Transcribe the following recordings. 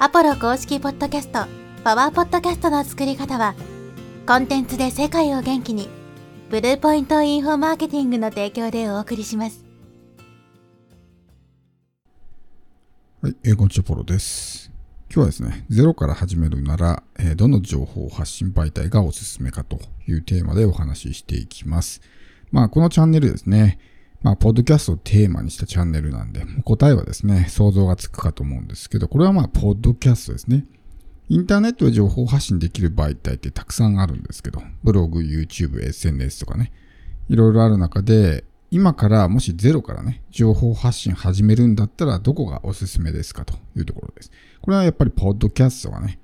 アポロ公式ポッドキャスト、パワーポッドキャストの作り方は、コンテンツで世界を元気に、ブルーポイントインフォマーケティングの提供でお送りします。はい、えー、こんにちは、ポロです。今日はですね、ゼロから始めるなら、えーどの情報発信媒体がおすすめかというテーマでお話ししていきます。まあ、このチャンネルですね、まあ、ポッドキャストをテーマにしたチャンネルなんで、答えはですね、想像がつくかと思うんですけど、これはまあ、ポッドキャストですね。インターネットで情報発信できる媒体ってたくさんあるんですけど、ブログ、YouTube、SNS とかね、いろいろある中で、今からもしゼロからね、情報発信始めるんだったらどこがおすすめですかというところです。これはやっぱりポッドキャストがね、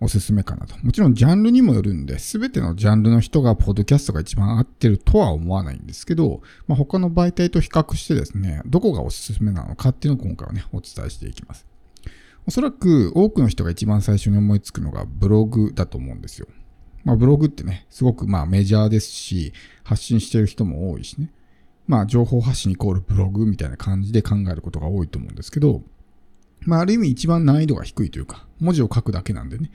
おすすめかなと。もちろんジャンルにもよるんで、すべてのジャンルの人がポッドキャストが一番合ってるとは思わないんですけど、まあ、他の媒体と比較してですね、どこがおすすめなのかっていうのを今回はね、お伝えしていきます。おそらく多くの人が一番最初に思いつくのがブログだと思うんですよ。まあブログってね、すごくまあメジャーですし、発信してる人も多いしね。まあ情報発信イコールブログみたいな感じで考えることが多いと思うんですけど、まあある意味一番難易度が低いというか、文字を書くだけなんでね、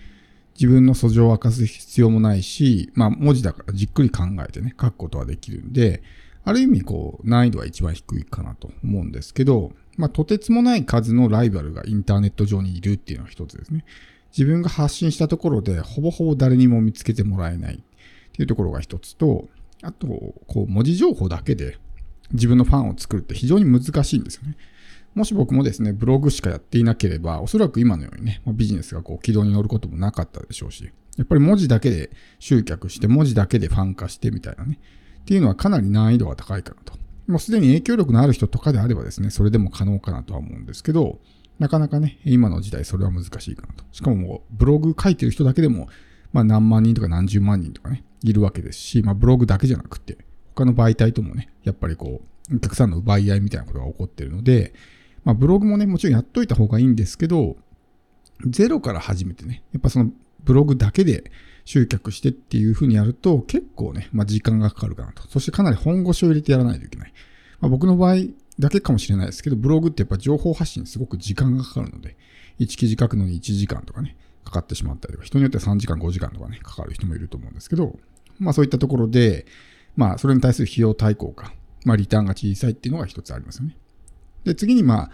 自分の素性を明かす必要もないし、まあ文字だからじっくり考えてね、書くことはできるんで、ある意味こう難易度は一番低いかなと思うんですけど、まあとてつもない数のライバルがインターネット上にいるっていうのが一つですね。自分が発信したところでほぼほぼ誰にも見つけてもらえないっていうところが一つと、あと、こう文字情報だけで自分のファンを作るって非常に難しいんですよね。もし僕もですね、ブログしかやっていなければ、おそらく今のようにね、ビジネスがこう軌道に乗ることもなかったでしょうし、やっぱり文字だけで集客して、文字だけでファン化してみたいなね、っていうのはかなり難易度が高いかなと。もうすでに影響力のある人とかであればですね、それでも可能かなとは思うんですけど、なかなかね、今の時代それは難しいかなと。しかももう、ブログ書いてる人だけでも、まあ何万人とか何十万人とかね、いるわけですし、まあブログだけじゃなくて、他の媒体ともね、やっぱりこう、お客さんの奪い合いみたいなことが起こってるので、まあブログもね、もちろんやっといた方がいいんですけど、ゼロから始めてね、やっぱそのブログだけで集客してっていう風にやると結構ね、まあ時間がかかるかなと。そしてかなり本腰を入れてやらないといけない。まあ僕の場合だけかもしれないですけど、ブログってやっぱ情報発信すごく時間がかかるので、1記事書くのに1時間とかね、かかってしまったりとか、人によっては3時間5時間とかね、かかる人もいると思うんですけど、まあそういったところで、まあそれに対する費用対効果、まあリターンが小さいっていうのが一つありますよね。で、次にまあ、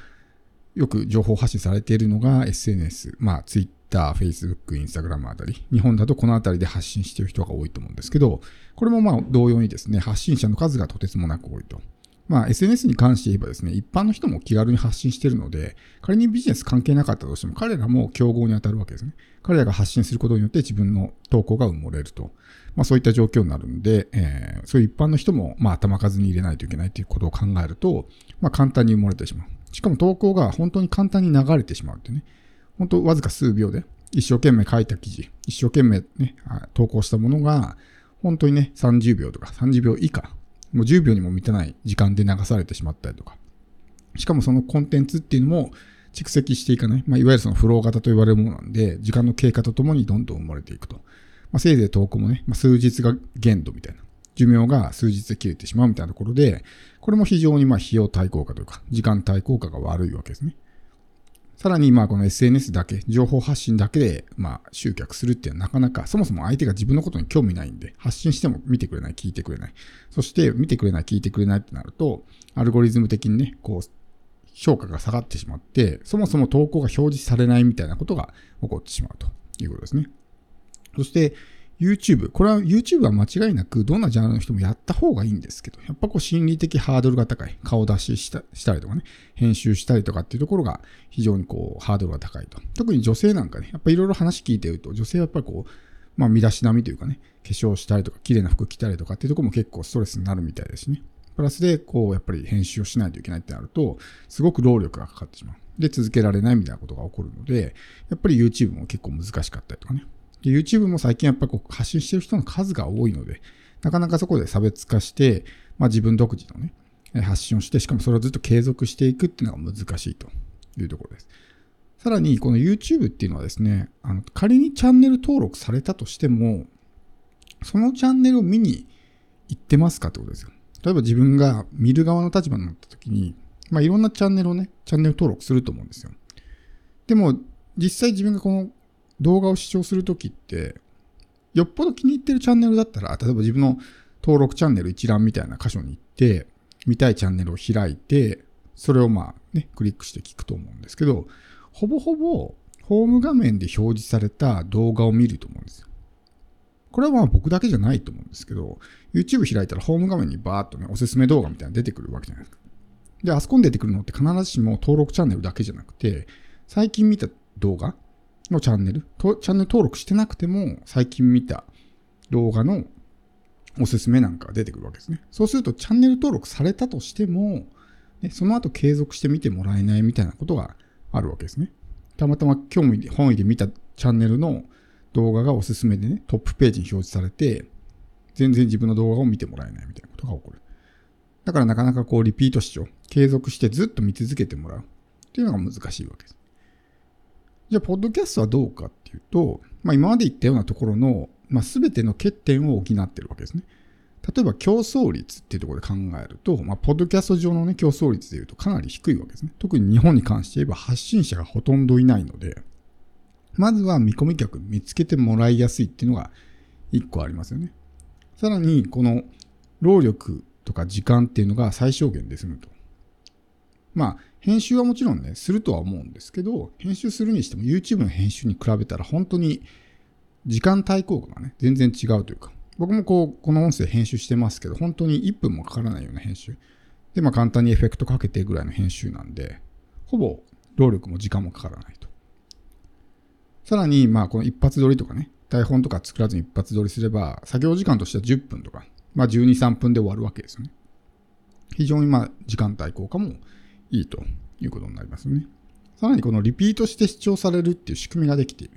よく情報発信されているのが SNS、まあ Twitter、Facebook、Instagram あたり、日本だとこのあたりで発信している人が多いと思うんですけど、これもまあ同様にですね、発信者の数がとてつもなく多いと。まあ SNS に関して言えばですね、一般の人も気軽に発信しているので、仮にビジネス関係なかったとしても彼らも競合に当たるわけですね。彼らが発信することによって自分の投稿が埋もれると。まあそういった状況になるんで、えー、そういう一般の人もまあ頭数に入れないといけないということを考えると、まあ簡単に埋もれてしまう。しかも投稿が本当に簡単に流れてしまうってね。本当わずか数秒で一生懸命書いた記事、一生懸命ね、投稿したものが、本当にね、30秒とか30秒以下、もう10秒にも満たない時間で流されてしまったりとか。しかもそのコンテンツっていうのも蓄積していかない。まあ、いわゆるそのフロー型と言われるものなんで、時間の経過とともにどんどん生まれていくと。まあ、せいぜい投稿もね、まあ、数日が限度みたいな。寿命が数日で切れてしまうみたいなところで、これも非常にまあ費用対効果というか、時間対効果が悪いわけですね。さらにまあこの SNS だけ、情報発信だけでまあ集客するっていうのはなかなか、そもそも相手が自分のことに興味ないんで、発信しても見てくれない、聞いてくれない。そして見てくれない、聞いてくれないってなると、アルゴリズム的にね、こう、評価が下がってしまって、そもそも投稿が表示されないみたいなことが起こってしまうということですね。そして、YouTube。これは YouTube は間違いなくどんなジャンルの人もやった方がいいんですけど、やっぱこう心理的ハードルが高い。顔出ししたしたりとかね、編集したりとかっていうところが非常にこうハードルが高いと。特に女性なんかね、やっぱいろいろ話聞いてると、女性はやっぱりこう、まあ身だしなみというかね、化粧したりとか、綺麗な服着たりとかっていうところも結構ストレスになるみたいですね。プラスで、こう、やっぱり編集をしないといけないってなると、すごく労力がかかってしまう。で、続けられないみたいなことが起こるので、やっぱり YouTube も結構難しかったりとかね。で YouTube も最近やっぱこう発信してる人の数が多いので、なかなかそこで差別化して、まあ自分独自のね、発信をして、しかもそれをずっと継続していくっていうのが難しいというところです。さらに、この YouTube っていうのはですね、あの仮にチャンネル登録されたとしても、そのチャンネルを見に行ってますかってことですよ。例えば自分が見る側の立場になった時に、まあいろんなチャンネルをね、チャンネル登録すると思うんですよ。でも、実際自分がこの動画を視聴するときって、よっぽど気に入ってるチャンネルだったら、例えば自分の登録チャンネル一覧みたいな箇所に行って、見たいチャンネルを開いて、それをまあね、クリックして聞くと思うんですけど、ほぼほぼホーム画面で表示された動画を見ると思うんですよ。これはまあ僕だけじゃないと思うんですけど、YouTube 開いたらホーム画面にバーっとね、おすすめ動画みたいなの出てくるわけじゃないですか。で、あそこに出てくるのって必ずしも登録チャンネルだけじゃなくて、最近見た動画のチャンネル、とチャンネル登録してなくても、最近見た動画のおすすめなんかが出てくるわけですね。そうすると、チャンネル登録されたとしても、ね、その後継続して見てもらえないみたいなことがあるわけですね。たまたま興味で、本意で見たチャンネルの動画がおすすめでね、トップページに表示されて、全然自分の動画を見てもらえないみたいなことが起こる。だからなかなかこうリピート視聴、継続してずっと見続けてもらうっていうのが難しいわけです。じゃあ、ポッドキャストはどうかっていうと、まあ今まで言ったようなところの、まあ全ての欠点を補ってるわけですね。例えば競争率っていうところで考えると、まあ、ポッドキャスト上のね、競争率で言うとかなり低いわけですね。特に日本に関して言えば発信者がほとんどいないので、まずは見込み客見つけてもらいやすいっていうのが一個ありますよね。さらに、この労力とか時間っていうのが最小限で済むと。まあ、編集はもちろんね、するとは思うんですけど、編集するにしても YouTube の編集に比べたら本当に時間対効果がね、全然違うというか、僕もこう、この音声編集してますけど、本当に1分もかからないような編集。で、まあ簡単にエフェクトかけてぐらいの編集なんで、ほぼ労力も時間もかからないと。さらに、まあこの一発撮りとかね、台本とか作らずに一発撮りすれば、作業時間としては10分とか、まあ12、3分で終わるわけですよね。非常にまあ時間帯効果もいいということになりますね。さらにこのリピートして視聴されるっていう仕組みができている。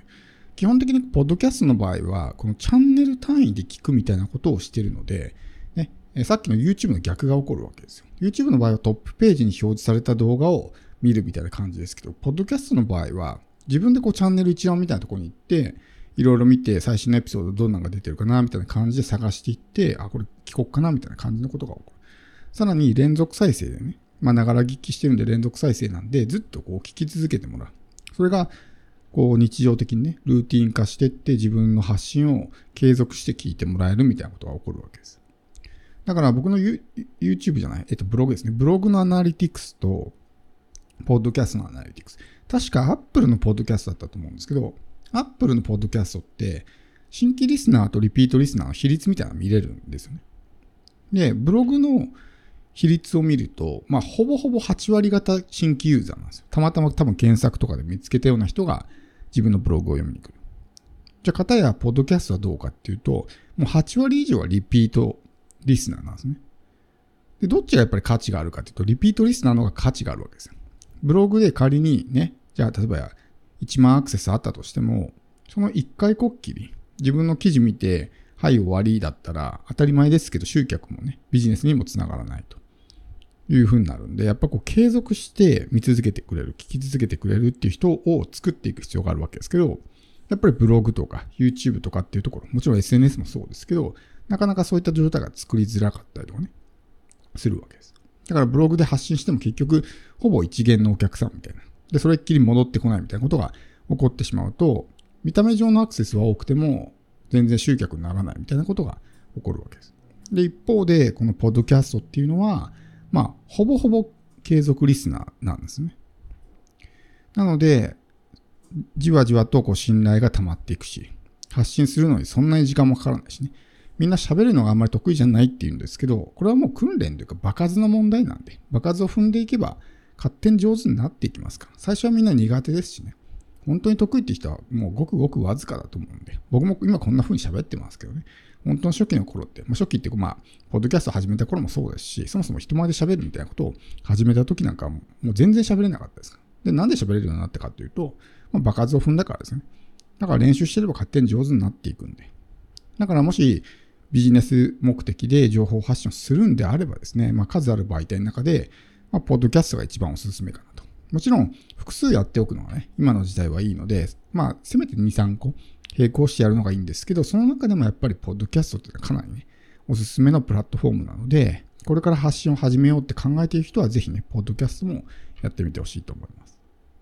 基本的にポッドキャストの場合は、このチャンネル単位で聞くみたいなことをしているので、ね、さっきの YouTube の逆が起こるわけですよ。YouTube の場合はトップページに表示された動画を見るみたいな感じですけど、ポッドキャストの場合は、自分でこうチャンネル一覧みたいなところに行って、いろいろ見て、最新のエピソードどんなのが出てるかな、みたいな感じで探していって、あ、これ聞こっかな、みたいな感じのことが起こる。さらに連続再生でね、まあ、ながら聞きしてるんで連続再生なんで、ずっとこう聞き続けてもらう。それがこう日常的にね、ルーティン化してって自分の発信を継続して聞いてもらえるみたいなことが起こるわけです。だから僕の YouTube じゃない、えっとブログですね。ブログのアナリティクスと、ポッドキャストのアナリティクス。確か Apple のポッドキャストだったと思うんですけど、Apple のポッドキャストって、新規リスナーとリピートリスナーの比率みたいなの見れるんですよね。で、ブログの比率を見ると、まあ、ほぼほぼ8割方新規ユーザーなんですよ。たまたま多分検索とかで見つけたような人が自分のブログを読みに来る。じゃあ、片や、ポッドキャストはどうかっていうと、もう8割以上はリピートリスナーなんですね。で、どっちがやっぱり価値があるかっていうと、リピートリスナーの方が価値があるわけですよ。ブログで仮にね、じゃあ、例えば1万アクセスあったとしても、その1回こっきり、自分の記事見て、はい終わりだったら、当たり前ですけど、集客もね、ビジネスにもつながらないと。いう風になるんで、やっぱこう継続して見続けてくれる、聞き続けてくれるっていう人を作っていく必要があるわけですけど、やっぱりブログとか YouTube とかっていうところ、もちろん SNS もそうですけど、なかなかそういった状態が作りづらかったりとかね、するわけです。だからブログで発信しても結局、ほぼ一元のお客さんみたいな。で、それっきり戻ってこないみたいなことが起こってしまうと、見た目上のアクセスは多くても、全然集客にならないみたいなことが起こるわけです。で、一方で、このポッドキャストっていうのは、まあ、ほぼほぼ継続リスナーなんですね。なので、じわじわとこう信頼が溜まっていくし、発信するのにそんなに時間もかからないしね。みんな喋るのがあんまり得意じゃないって言うんですけど、これはもう訓練というか場数の問題なんで、場数を踏んでいけば勝手に上手になっていきますから。最初はみんな苦手ですしね。本当に得意って人はもうごくごくわずかだと思うんで、僕も今こんな風に喋ってますけどね。本当の初期の頃って、まあ、初期って、まあ、ポッドキャスト始めた頃もそうですし、そもそも人前で喋るみたいなことを始めた時なんかもう全然喋れなかったです。で、なんで喋れるようになったかというと、まあ、爆発を踏んだからですね。だから練習してれば勝手に上手になっていくんで。だからもしビジネス目的で情報発信をするんであればですね、まあ、数ある媒体の中で、まあ、ポッドキャストが一番おすすめかな。もちろん、複数やっておくのがね、今の時代はいいので、まあ、せめて2、3個並行してやるのがいいんですけど、その中でもやっぱりポッドキャストってかなりね、おすすめのプラットフォームなので、これから発信を始めようって考えている人はぜひね、ポッドキャストもやってみてほしいと思います。